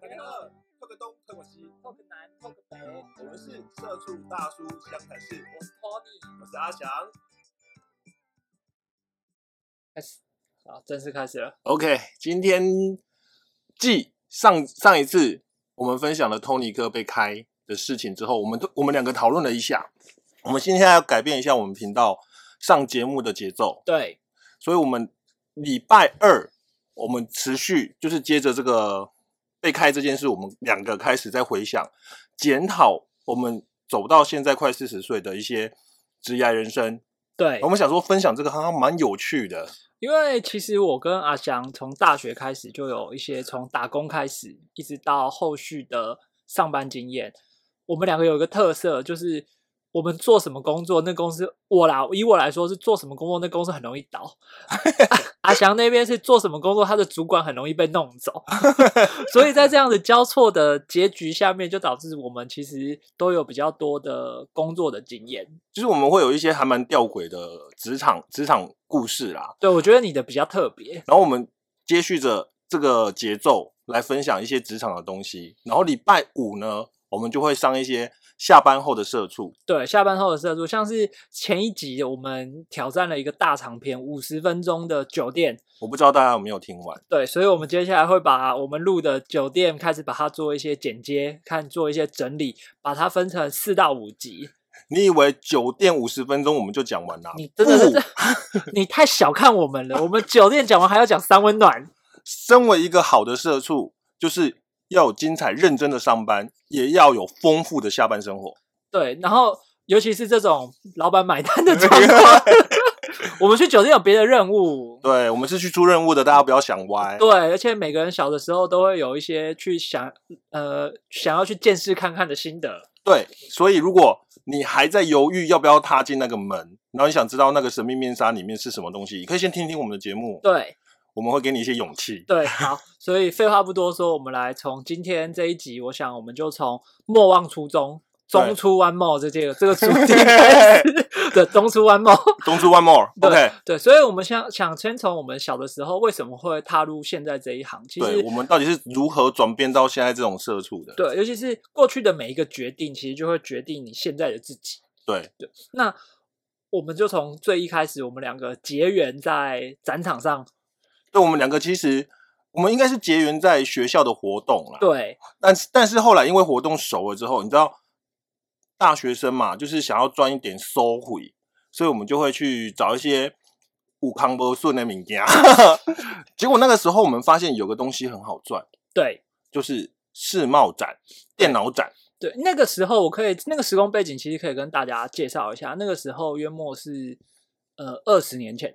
大家好，透个东，透个西，透个南，透个北，我们是社畜大叔湘潭市，我是 Tony。我是阿翔。开始，好，正式开始了。OK，今天继上上一次我们分享了 Tony 哥被开的事情之后，我们都我们两个讨论了一下，我们今天要改变一下我们频道上节目的节奏，对，所以我们礼拜二我们持续就是接着这个被开这件事，我们两个开始在回想检讨我们走到现在快四十岁的一些职业人生。对我，们想说分享这个好像蛮有趣的，因为其实我跟阿翔从大学开始就有一些从打工开始，一直到后续的上班经验。我们两个有一个特色，就是我们做什么工作，那公司我啦，以我来说是做什么工作，那公司很容易倒。阿翔那边是做什么工作，他的主管很容易被弄走，所以在这样的交错的结局下面，就导致我们其实都有比较多的工作的经验。就是我们会有一些还蛮吊诡的职场职场故事啦，对我觉得你的比较特别，然后我们接续着这个节奏来分享一些职场的东西，然后礼拜五呢，我们就会上一些下班后的社畜，对，下班后的社畜，像是前一集我们挑战了一个大长篇，五十分钟的酒店。我不知道大家有没有听完。对，所以我们接下来会把我们录的酒店开始把它做一些剪接，看做一些整理，把它分成四到五集。你以为酒店五十分钟我们就讲完了？你真的是，你太小看我们了。我们酒店讲完还要讲三温暖。身为一个好的社畜，就是要有精彩认真的上班，也要有丰富的下班生活。对，然后尤其是这种老板买单的 状况，我们去酒店有别的任务，对，我们是去出任务的，大家不要想歪。对，而且每个人小的时候都会有一些去想呃想要去见识看看的心得。对，所以如果你还在犹豫要不要踏进那个门，然后你想知道那个神秘面纱里面是什么东西，你可以先听听我们的节目，对我们会给你一些勇气。对，好，所以废话不多说，我们来从今天这一集，我想我们就从莫忘初衷。中出 one more 这这个这个主题开始的中出 one more，中出 one more，OK，、对对，所以我们想想先从我们小的时候为什么会踏入现在这一行，其对实我们到底是如何转变到现在这种社畜的？对，尤其是过去的每一个决定，其实就会决定你现在的自己。对对那我们就从最一开始，我们两个结缘在展场上，对，我们两个其实我们应该是结缘在学校的活动啦。，对但是但是后来因为活动熟了之后，你知道大学生嘛，就是想要赚一点收回，所以我们就会去找一些武康波顺的名家。结果那个时候我们发现有个东西很好赚，对就是世贸展、电脑展。对，那个时候我可以那个时空背景其实可以跟大家介绍一下，那个时候约莫是呃二十年前，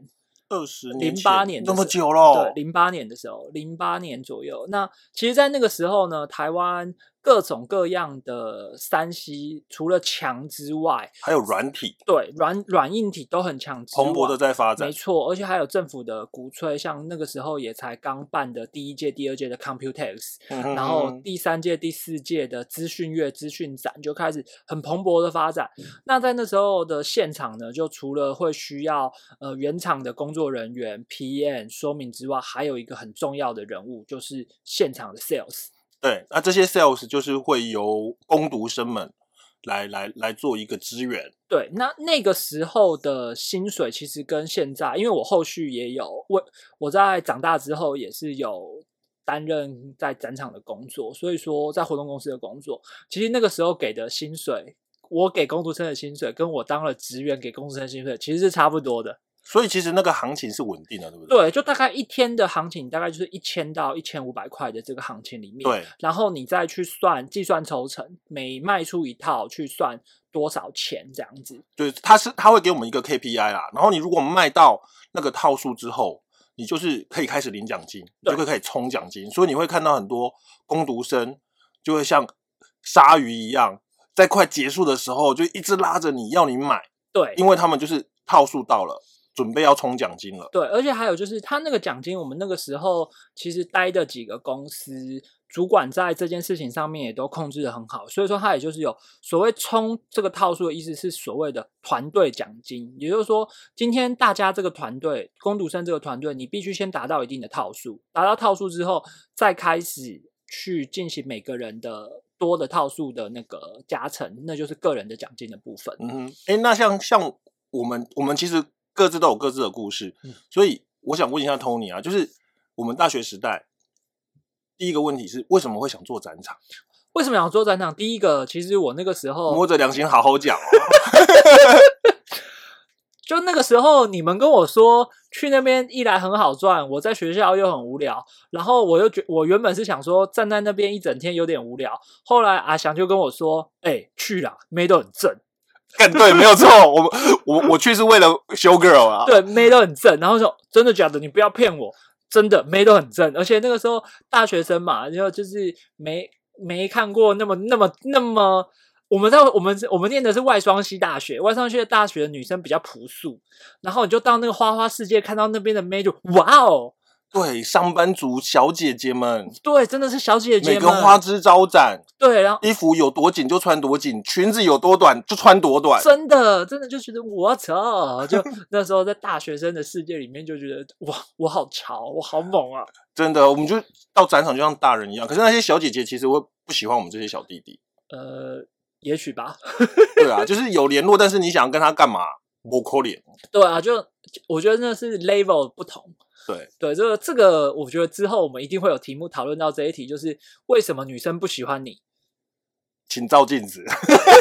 二十年前08年那么久了，对，零八年的时候，零八年左右。那其实，在那个时候呢，台湾各种各样的山西，除了强之外，还有软体对软软硬体都很强，蓬勃的在发展没。错，而且还有政府的鼓吹，像那个时候也才刚办的第一届、第二届的 Computex，然然后第三届、第四届的资讯月、资讯展就开始很蓬勃的发展。那在那时候的现场呢，就除了会需要呃原厂的工作人员、PM 说明之外，还有一个很重要的人物，就是现场的 Sales。对，那这些 sales 就是会由攻读生们来来来做一个支援。对，那那个时候的薪水其实跟现在，因为我后续也有我我在长大之后也是有担任在展场的工作，所以说在活动公司的工作，其实那个时候给的薪水，我给工读生的薪水跟我当了职员给工读生的薪水其实是差不多的。所以其实那个行情是稳定的，对不对？对，就大概一天的行情大概就是一千到一千五百块的这个行情里面，对然后你再去算计算抽成，每卖出一套去算多少钱这样子。对，它是它会给我们一个 KPI 啦，然后你如果卖到那个套数之后，你就是可以开始领奖金，你就对可以开始冲奖金，所以你会看到很多攻读生就会像鲨鱼一样，在快结束的时候就一直拉着你要你买，对，因为他们就是套数到了，准备要冲奖金了。对，而且还有就是，他那个奖金，我们那个时候其实待的几个公司主管在这件事情上面也都控制的很好，所以说他也就是有所谓冲这个套数的意思是所谓的团队奖金，也就是说，今天大家这个团队，攻读生这个团队，你必须先达到一定的套数，达到套数之后，再开始去进行每个人的多的套数的那个加成，那就是个人的奖金的部分。嗯哼，哎，那像像我们我们其实各自都有各自的故事，嗯所以我想问一下 Tony 啊，就是我们大学时代第一个问题是为什么会想做展场？为什么想做展场？第一个，其实我那个时候摸着良心好好讲哦。就那个时候，你们跟我说去那边一来很好赚，我在学校又很无聊，然后我又觉我原本是想说站在那边一整天有点无聊，后来阿翔就跟我说：“哎、去啦，妹都很正，干对，没有错，我我我去是为了修 girl 啊。对，妹都很正。”然后说：“真的假的？你不要骗我，真的妹都很正。”而且那个时候大学生嘛，然后就是没没看过那么那么那么。我们在我们我们念的是外双溪大学，外双溪大学的女生比较朴素，然后你就到那个花花世界，看到那边的妹就哇哦，对，上班族小姐姐们，对，真的是小姐姐每们，个花枝招展，对，然后衣服有多紧就穿多紧，裙子有多短就穿多短。真的真的就觉得我操，就 那时候在大学生的世界里面就觉得哇，我好潮，我好猛啊！真的，我们就到展场就像大人一样。可是那些小姐姐其实会不喜欢我们这些小弟弟。呃，也许吧，对啊，就是有联络，但是你想要跟他干嘛？不可怜。对啊，就我觉得那是 level 不同。对，对，这个这个，我觉得之后我们一定会有题目讨论到这一题，就是为什么女生不喜欢你？请照镜子，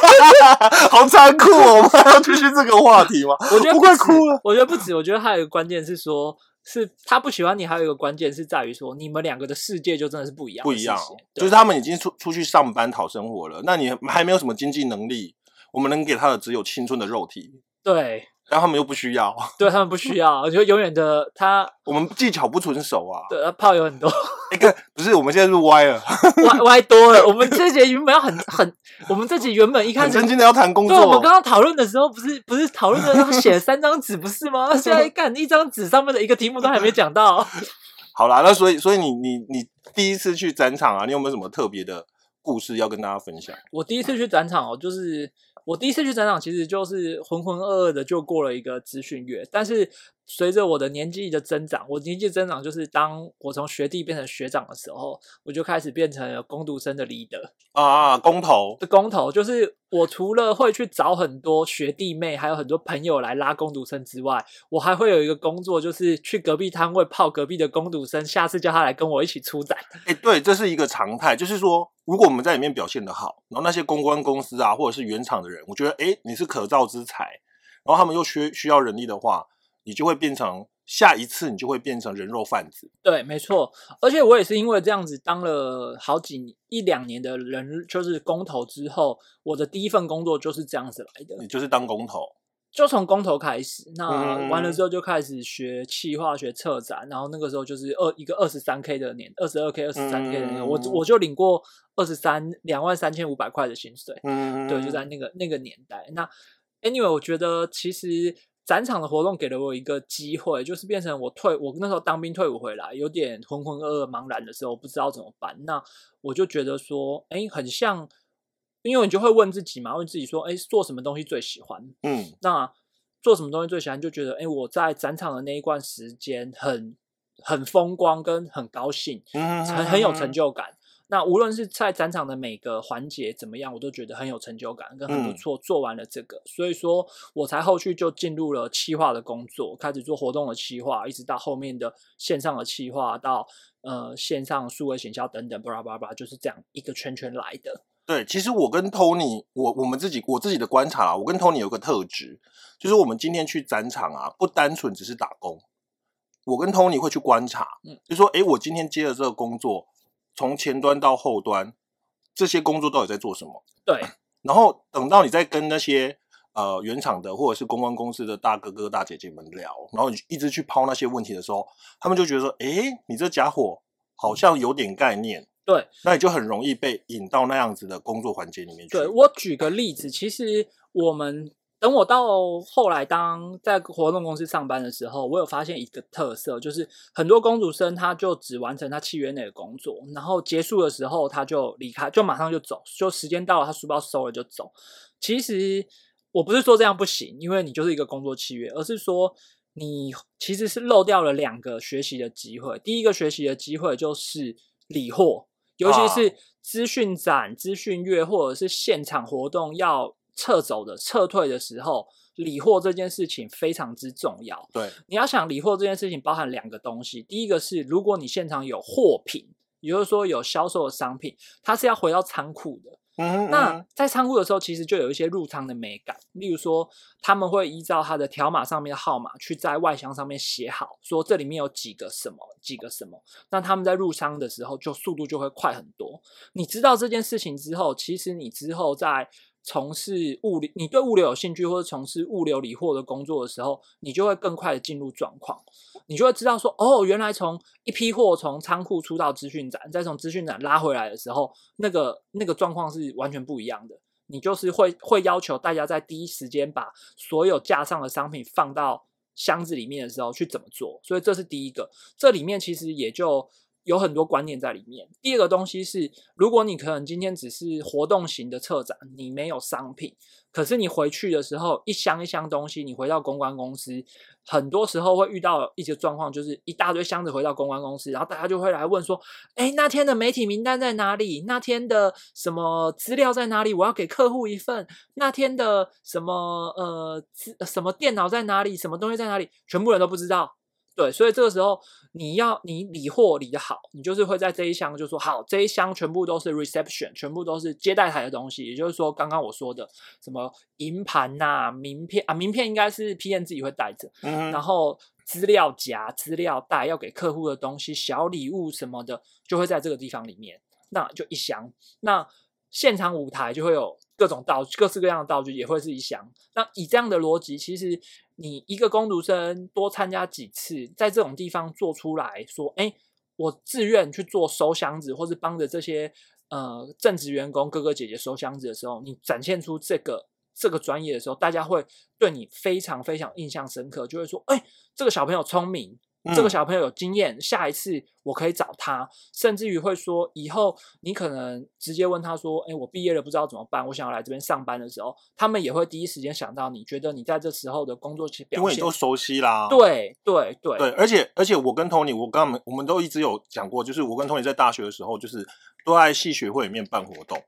好残酷哦！我们还要继续这个话题吗？我觉得不止快哭了。我觉得不止，我觉得还有一个关键是说，是他不喜欢你，还有一个关键是在于说，你们两个的世界就真的是不一样不一样，就是他们已经出出去上班讨生活了，那你还没有什么经济能力，我们能给他的只有青春的肉体，对但他们又不需要，对，他们不需要，我觉得永远的他我们技巧不纯熟啊。对他炮有很多，哎，看，不是，我们现在是歪了，歪歪多了。我们这节原本要很很，我们这集原本一开始很真。心的要谈工作对，我们刚作。刚讨论的时候，不是不是讨论的要写三张纸，不是吗？现在看一张纸上面的一个题目都还没讲到。好啦，那所以所以你你你第一次去展场啊，你有没有什么特别的故事要跟大家分享？我第一次去展场哦，就是我第一次去展场，其实就是浑浑噩噩的就过了一个资讯月。但是随着我的年纪的增长，我年纪增长就是当我从学弟变成学长的时候，我就开始变成了攻读生的 leader 啊，公投，的工头。就是我除了会去找很多学弟妹，还有很多朋友来拉攻读生之外，我还会有一个工作，就是去隔壁摊位泡隔壁的攻读生，下次叫他来跟我一起出展。哎、对，这是一个常态，就是说，如果我们在里面表现的好，然后那些公关公司啊，或者是原厂的人，我觉得，哎，你是可造之材，然后他们又需需要人力的话，你就会变成下一次，你就会变成人肉贩子。对，没错，而且我也是因为这样子当了好几一两年的人，就是工头之后，我的第一份工作就是这样子来的，你就是当工头，就从工头开始。那嗯完了之后就开始学企划、学策展，然后那个时候就是二一个二十三 K 的年，二十二 K、二十三 K 的年，我嗯我就领过二十三两万三千五百块的薪水。嗯，对，就在那个那个年代。那 anyway，我觉得其实展场的活动给了我一个机会，就是变成我退，我那时候当兵退伍回来，有点浑浑噩噩、茫然的时候，不知道怎么办。那我就觉得说，哎，很像，因为你就会问自己嘛，问自己说，哎，做什么东西最喜欢？嗯那做什么东西最喜欢？就觉得，哎，我在展场的那一段时间很很风光，跟很高兴。嗯，很很有成就感。那无论是在展场的每个环节怎么样，我都觉得很有成就感，跟很不嗯错。做完了这个，所以说我才后续就进入了企划的工作，开始做活动的企划，一直到后面的线上的企划，到呃线上数位行销等等，巴拉巴拉巴拉，就是这样一个圈圈来的。对，其实我跟 Tony，我我们自己我自己的观察啦，我跟 Tony 有个特质，就是我们今天去展场啊，不单纯只是打工。我跟 Tony 会去观察，嗯就说，哎，我今天接了这个工作，从前端到后端，这些工作到底在做什么？对，然后等到你在跟那些呃原厂的或者是公关公司的大哥哥大姐姐们聊，然后你一直去抛那些问题的时候，他们就觉得说，诶，你这家伙好像有点概念，对，那你就很容易被引到那样子的工作环节里面去。对我举个例子，其实我们等我到后来当在活动公司上班的时候，我有发现一个特色，就是很多公主生他就只完成他契约内的工作，然后结束的时候他就离开，就马上就走，就时间到了，他书包收了就走。其实我不是说这样不行，因为你就是一个工作契约，而是说你其实是漏掉了两个学习的机会。第一个学习的机会就是理货。尤其啊是资讯展、资讯月或者是现场活动要撤走的、撤退的时候，理货这件事情非常之重要。对，你要想理货这件事情包含两个东西，第一个是如果你现场有货品，也就是说有销售的商品，它是要回到仓库的。嗯哼，那嗯在仓库的时候，其实就有一些入仓的美感，例如说他们会依照它的条码上面的号码去在外箱上面写好，说这里面有几个什么，几个什么。那他们在入仓的时候，就速度就会快很多。你知道这件事情之后，其实你之后在从事物流，你对物流有兴趣或者从事物流理货的工作的时候，你就会更快的进入状况。你就会知道说，哦，原来从一批货从仓库出到资讯展，再从资讯展拉回来的时候，那个那个状况是完全不一样的。你就是会会要求大家在第一时间把所有架上的商品放到箱子里面的时候去怎么做，所以这是第一个。这里面其实也就有很多观念在里面。第二个东西是，如果你可能今天只是活动型的策展，你没有商品，可是你回去的时候一箱一箱东西，你回到公关公司，很多时候会遇到一些状况，就是一大堆箱子回到公关公司，然后大家就会来问说：“哎，那天的媒体名单在哪里？那天的什么资料在哪里？我要给客户一份。那天的什么呃什么电脑在哪里？什么东西在哪里？全部人都不知道。”对，所以这个时候你要你理货理的好，你就是会在这一箱就说好，这一箱全部都是 reception，全部都是接待台的东西，也就是说刚刚我说的什么银盘呐、名片啊，名片应该是 PM 自己会带着，嗯，然后资料夹、资料袋要给客户的东西、小礼物什么的，就会在这个地方里面，那就一箱。那现场舞台就会有各种道具，各式各样的道具也会是一箱。那以这样的逻辑，其实你一个工读生多参加几次，在这种地方做出来说，哎，我自愿去做收箱子，或是帮着这些呃正职员工哥哥姐姐收箱子的时候，你展现出这个这个专业的时候，大家会对你非常非常印象深刻，就会说，哎，这个小朋友聪明，这个嗯。小朋友有经验，下一次我可以找他，甚至于会说，以后你可能直接问他说：“哎，我毕业了不知道怎么办，我想要来这边上班的时候，他们也会第一时间想到你，觉得你在这时候的工作表现因为你都熟悉啦，对对对。对，而且而且我跟 Tony，我刚刚我们都一直有讲过，就是我跟 Tony 在大学的时候，就是都在系学会里面办活动，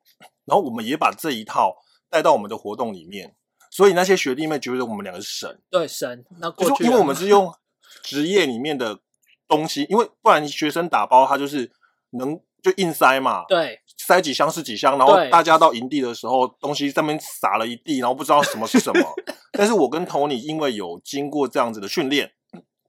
然后我们也把这一套带到我们的活动里面，所以那些学弟妹觉得我们两个是神，对神，那过去因为我们是用职业里面的东西，因为不然学生打包他就是能就硬塞嘛，对塞几箱是几箱，然后大家到营地的时候，东西上面撒了一地，然后不知道什么是什么。但是我跟 Tony 因为有经过这样子的训练，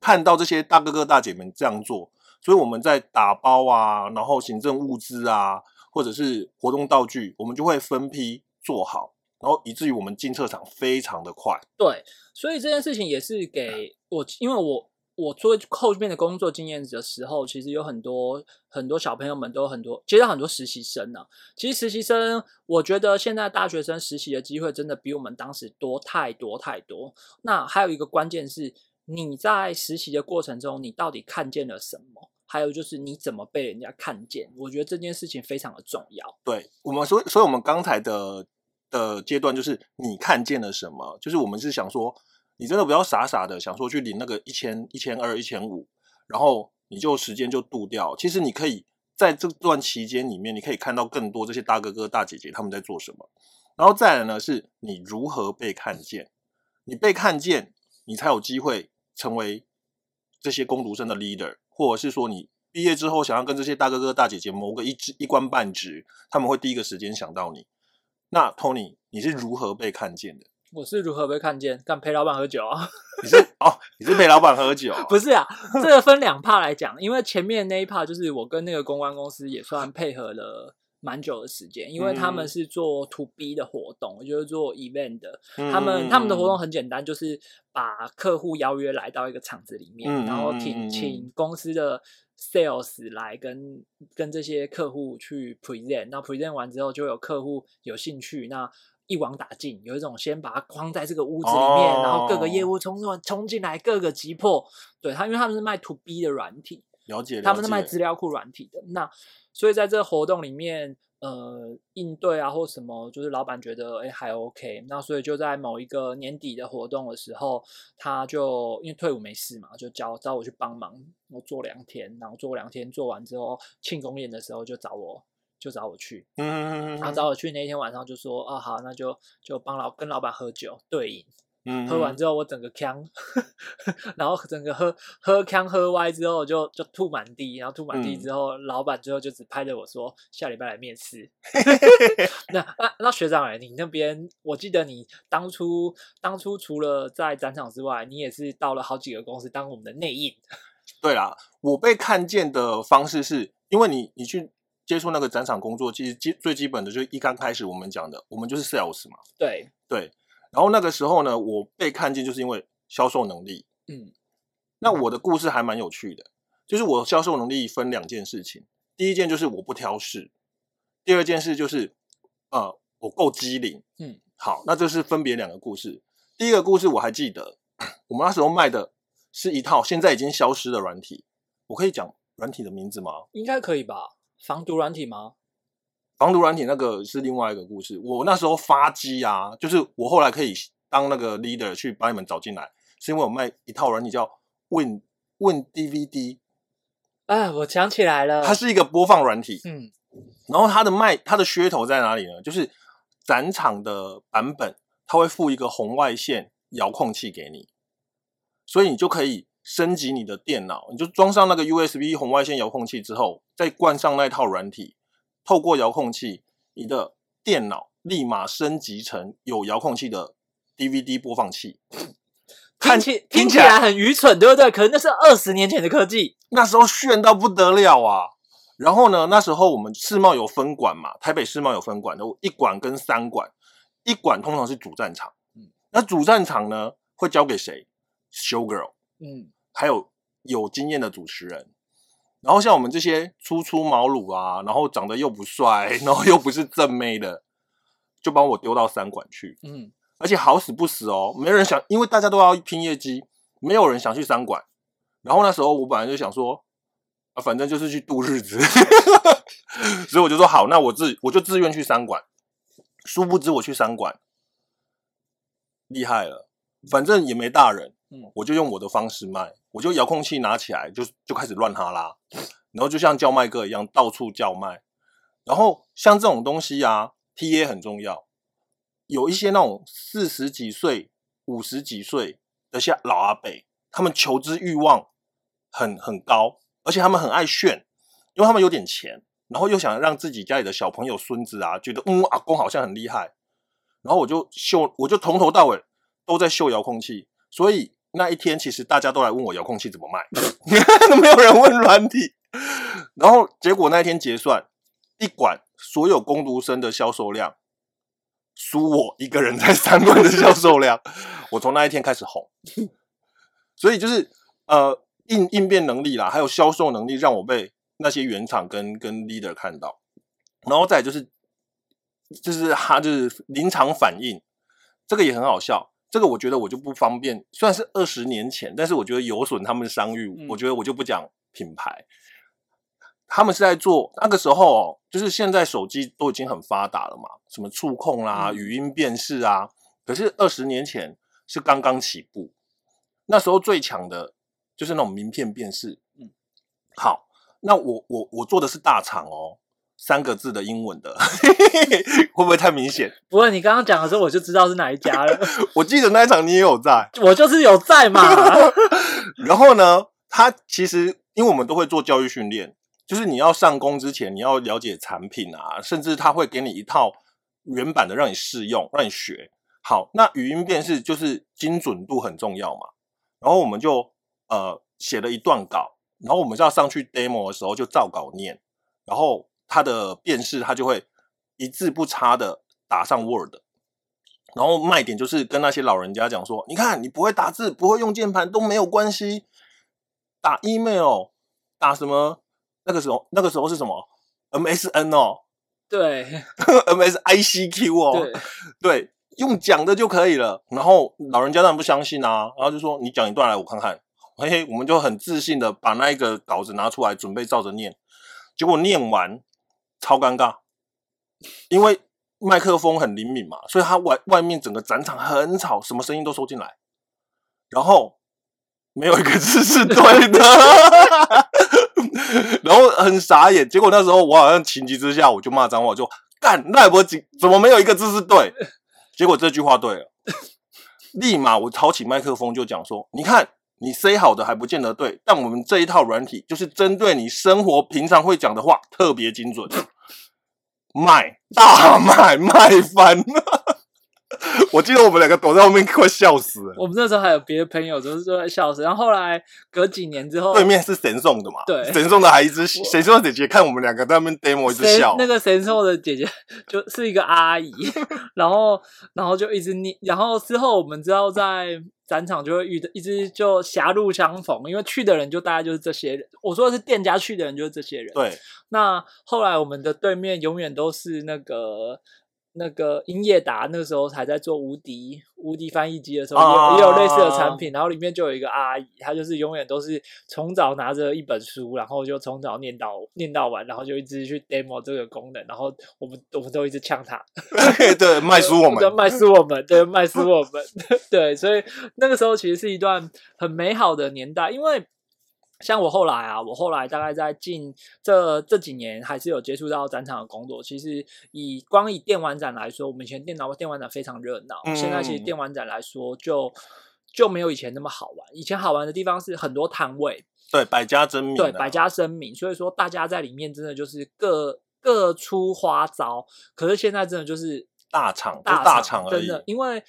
看到这些大哥哥大姐们这样做，所以我们在打包啊，然后行政物资啊，或者是活动道具，我们就会分批做好，然后以至于我们进测场非常的快。对，所以这件事情也是给我，因为我我做后面的工作经验的时候，其实有很多很多小朋友们都有很多接到很多实习生呢、其实实习生，我觉得现在大学生实习的机会真的比我们当时多太多太多。那还有一个关键是，你在实习的过程中，你到底看见了什么？还有就是你怎么被人家看见？我觉得这件事情非常的重要。对我们，所所以我们刚才的的阶段就是你看见了什么？就是我们是想说，你真的不要傻傻的想说去领那个一千、一千二、一千五，然后你就时间就度掉。其实你可以在这段期间里面，你可以看到更多这些大哥哥、大姐姐他们在做什么。然后再来呢，是你如何被看见。你被看见，你才有机会成为这些攻读生的 leader，或者是说你毕业之后想要跟这些大哥哥大姐姐谋个一职一官半职，他们会第一个时间想到你。那 Tony，你是如何被看见的？我是如何被看见？干陪老板喝酒啊？你是哦，你是陪老板喝酒？不是啊，这个分两 part 来讲，因为前面那一 part 就是我跟那个公关公司也算配合了蛮久的时间，因为他们嗯是做 to B 的活动，也就是做 event 的，嗯他们他们的活动很简单，就是把客户邀约来到一个场子里面，嗯然后嗯嗯嗯请请公司的 sales 来跟跟这些客户去 present，那 present 完之后就有客户有兴趣，那一网打尽，有一种先把它框在这个屋子里面，然后各个业哦务冲冲冲进来，各个击破。对他，因为他们是卖 to B 的软体，了解，他们是卖资料库软体的。那所以在这个活动里面，呃，应对啊或什么，就是老板觉得哎还 OK，那所以就在某一个年底的活动的时候，他就因为退伍没事嘛，就叫找我去帮忙，我做两天，然后做两天做完之后，庆功宴的时候就找我。就找我去，嗯，然后找我去那一天晚上就说，哦好，那就就帮老跟老板喝酒对饮，嗯喝完之后我整个呛，然后整个喝喝呛喝歪之后就就吐满地，然后吐满地嗯之后，老板最后就只拍着我说下礼拜来面试。那那那学长哎，你那边我记得你当初当初除了在展场之外，你也是到了好几个公司当我们的内应。对啦，我被看见的方式是因为你你去接触那个展场工作，其实基最基本的就是一刚开始我们讲的，我们就是 sales 嘛，对，对。然后那个时候呢，我被看见就是因为销售能力。嗯那我的故事还蛮有趣的，就是我销售能力分两件事情，第一件就是我不挑事，第二件事就是呃我够机灵。嗯，好，那这是分别两个故事。第一个故事我还记得，我们那时候卖的是一套现在已经消失的软体，我可以讲软体的名字吗？应该可以吧？防毒软体吗？防毒软体那个是另外一个故事。我那时候发机啊，就是我后来可以当那个 leader 去把你们找进来，是因为我卖一套软体叫 Win Win DVD，啊，我想起来了，它是一个播放软体。嗯然后它的卖它的噱头在哪里呢？就是展场的版本，它会附一个红外线遥控器给你，所以你就可以升级你的电脑，你就装上那个 USB 红外线遥控器之后，再灌上那套软体，透过遥控器，你的电脑立马升级成有遥控器的 DVD 播放器。看听起听起来很愚蠢，对不对？可是那是二十年前的科技。那时候炫到不得了啊！然后呢，那时候我们世贸有分馆嘛，台北世贸有分馆的，一馆跟三馆，一馆通常是主战场，嗯那主战场呢会交给谁？show girl，嗯还有有经验的主持人。然后像我们这些初出茅庐啊，然后长得又不帅，然后又不是正妹的，就帮我丢到三馆去，嗯，而且好死不死哦，没人想，因为大家都要拼业绩，没有人想去三馆。然后那时候我本来就想说，啊，反正就是去度日子，所以我就说好，那我自我就自愿去三馆。殊不知我去三馆，厉害了，反正也没大人，嗯我就用我的方式卖，我就遥控器拿起来就就开始乱哈拉，然后就像叫卖哥一样到处叫卖。然后像这种东西啊，TA 很重要，有一些那种四十几岁、五十几岁的些老阿伯，他们求知欲望很很高，而且他们很爱炫，因为他们有点钱，然后又想让自己家里的小朋友、孙子啊，觉得嗯阿公好像很厉害，然后我就秀，我就从头到尾都在秀遥控器，所以那一天其实大家都来问我遥控器怎么卖，都 没有人问软体，然后结果那一天结算，一管所有工读生的销售量。输我一个人在三馆的销售量，我从那一天开始红，所以就是呃应应变能力啦，还有销售能力，让我被那些原厂跟跟 leader 看到，然后再就是就是他就是临场反应，这个也很好笑。这个我觉得我就不方便，虽然是二十年前，但是我觉得有损他们的商誉，嗯我觉得我就不讲品牌。他们是在做那个时候哦，就是现在手机都已经很发达了嘛，什么触控啦、嗯语音辨识啊。可是二十年前是刚刚起步，那时候最强的就是那种名片辨识。嗯，好，那我我我做的是大厂哦，三个字的英文的，会不会太明显？不过你刚刚讲的时候，我就知道是哪一家了。我记得那一场你也有在。我就是有在嘛。然后呢，他其实因为我们都会做教育训练，就是你要上工之前，你要了解产品啊，甚至他会给你一套原版的让你试用，让你学。好，那语音辨识就是精准度很重要嘛。然后我们就呃写了一段稿，然后我们就要上去 demo 的时候就照稿念，然后它的辨识它就会一字不差的打上 Word。然后卖点就是跟那些老人家讲说，你看你不会打字，不会用键盘都没有关系，打 email，打什么？那个时候那个时候是什么？MSN 哦对，MSICQ 哦，对，对，用讲的就可以了。然后老人家当然不相信啊，然后就说你讲一段来我看看，嘿嘿，我们就很自信的把那一个稿子拿出来，准备照着念。结果念完超尴尬，因为麦克风很灵敏嘛，所以它外外面整个展场很吵，什么声音都收进来，然后没有一个字是对的，然后很傻眼。结果那时候我好像情急之下，我就骂脏话，就干赖博怎怎么没有一个字是对？结果这句话对了，立马我抄起麦克风就讲说：“你看。”你 say 好的还不见得对，但我们这一套软体就是针对你生活平常会讲的话特别精准，卖大卖卖翻了。我记得我们两个躲在后面快笑死了。我们那时候还有别的朋友都是都在笑死，然后后来隔几年之后，对面是神送的嘛？对，神送的还一直神送的姐姐看我们两个在那边 demo 一直笑。那个神送的姐姐就是一个阿姨，然后然后就一直念，然后之后我们知道在。展场就会遇到，一直就狭路相逢，因为去的人就大概就是这些人。我说的是店家去的人就是这些人。对。那后来我们的对面永远都是那个。那个英业达那个时候还在做无敌无敌翻译机的时候，也也有类似的产品，然后里面就有一个阿姨，她就是永远都是从早拿着一本书，然后就从早念到念到完，然后就一直去 demo 这个功能，然后我们我们都一直呛她，对，卖书我们，卖书我们，对，卖书我们，对，所以那个时候其实是一段很美好的年代，因为。像我后来啊，我后来大概在近这这几年，还是有接触到展场的工作。其实以光以电玩展来说，我们以前电脑电玩展非常热闹。现在其实电玩展来说，就就没有以前那么好玩。以前好玩的地方是很多摊位，对，百家争鸣，对，百家争鸣。所以说大家在里面真的就是各各出花招。可是现在真的就是大厂大厂真的，因为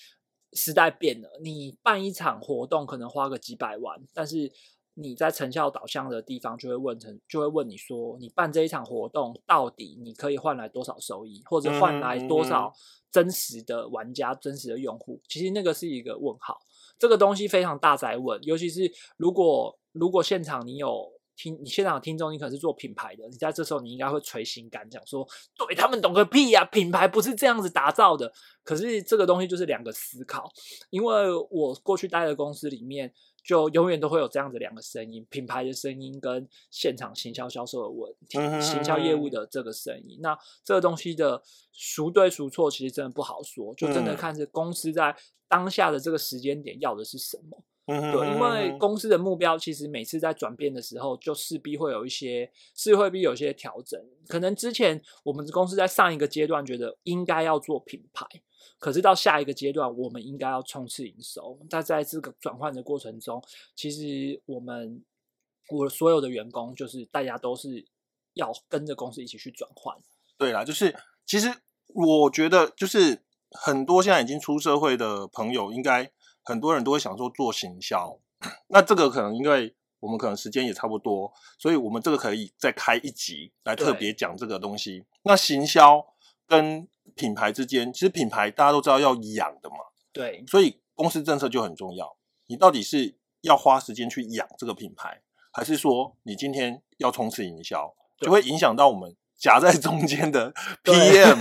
时代变了，你办一场活动可能花个几百万，但是。你在成效导向的地方，就会问成，就会问你说，你办这一场活动，到底你可以换来多少收益，或者换来多少真实的玩家、真实的用户？其实那个是一个问号，这个东西非常大在问，尤其是如果如果现场你有听，你现场听众，你可能是做品牌的，你在这时候你应该会捶心肝，讲说，对他们懂个屁呀，品牌不是这样子打造的。可是这个东西就是两个思考，因为我过去待的公司里面。就永远都会有这样子两个声音：品牌的声音跟现场行销销售的问题、行销业务的这个声音。那这个东西的孰对孰错，其实真的不好说，就真的看是公司在当下的这个时间点要的是什么。对，因为公司的目标其实每次在转变的时候，就势必会有一些，是会必有一些调整。可能之前我们公司在上一个阶段觉得应该要做品牌。可是到下一个阶段，我们应该要冲刺营收。但在这个转换的过程中，其实我们我所有的员工，就是大家都是要跟着公司一起去转换。对啦，就是其实我觉得，就是很多现在已经出社会的朋友，应该很多人都会想说做行销。那这个可能因为我们可能时间也差不多，所以我们这个可以再开一集来特别讲这个东西。那行销跟品牌之间，其实品牌大家都知道要养的嘛，对，所以公司政策就很重要。你到底是要花时间去养这个品牌，还是说你今天要冲刺营销，就会影响到我们夹在中间的 PM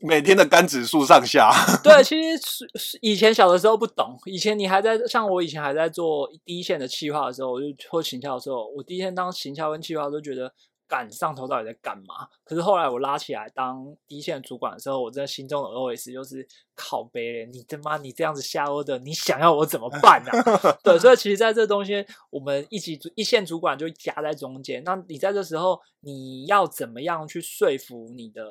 每天的肝指数上下。对，其实是以前小的时候不懂，以前你还在像我以前还在做第一线的企划的时候，我就做行销的时候，我第一天当行销跟企划都觉得。干上头到底在干嘛？可是后来我拉起来当第一线主管的时候，我真的心中的 OS 就是靠背，你他妈你这样子瞎欧的，你想要我怎么办呢？对，所以其实在这东西，我们一起一线主管就夹在中间。那你在这时候，你要怎么样去说服你的？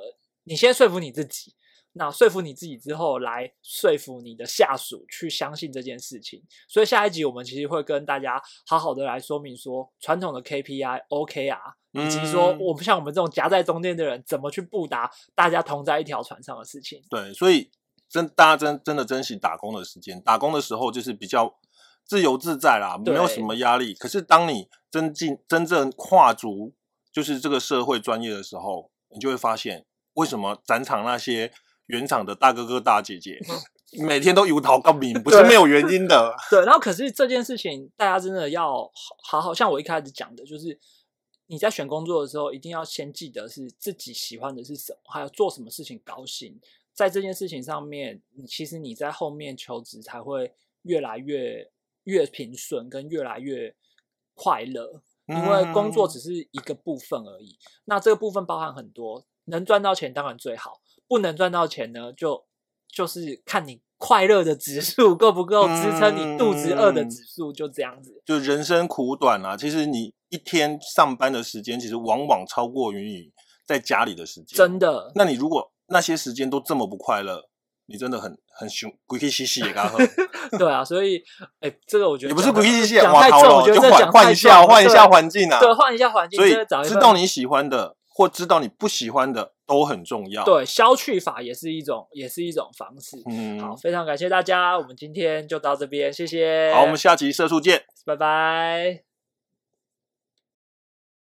你先说服你自己。那说服你自己之后，来说服你的下属去相信这件事情。所以下一集我们其实会跟大家好好的来说明说传统的 KPI、OKR，以及说我们像我们这种夹在中间的人，怎么去布达大家同在一条船上的事情。对，所以真大家真真的珍惜打工的时间，打工的时候就是比较自由自在啦，没有什么压力。可是当你真进真正跨足就是这个社会专业的时候，你就会发现为什么展场那些。原厂的大哥哥大姐姐每天都油桃高明，不是没有原因的。对，然后可是这件事情，大家真的要好好像我一开始讲的，就是你在选工作的时候，一定要先记得是自己喜欢的是什么，还有做什么事情高兴。在这件事情上面，你其实你在后面求职才会越来越越平顺，跟越来越快乐。因为工作只嗯是一个部分而已，那这个部分包含很多，能赚到钱当然最好，不能赚到钱呢，就就是看你快乐的指数够不够支撑你肚子饿的嗯指数，就这样子。就人生苦短啊，其实你一天上班的时间，其实往往超过于你在家里的时间。真的，那你如果那些时间都这么不快乐，你真的很很凶，鬼气兮兮也刚好。对啊，所以，哎，这个我觉得也不是鬼气兮兮，讲太重，我觉得就换一下，换一下环境啊。对，换一下环境，所以知道你喜欢的或知道你不喜欢的都很重要。，对消去法也是一种，也是一种方式。嗯，好，非常感谢大家，我们今天就到这边，谢谢。好，我们下集社畜见。拜拜。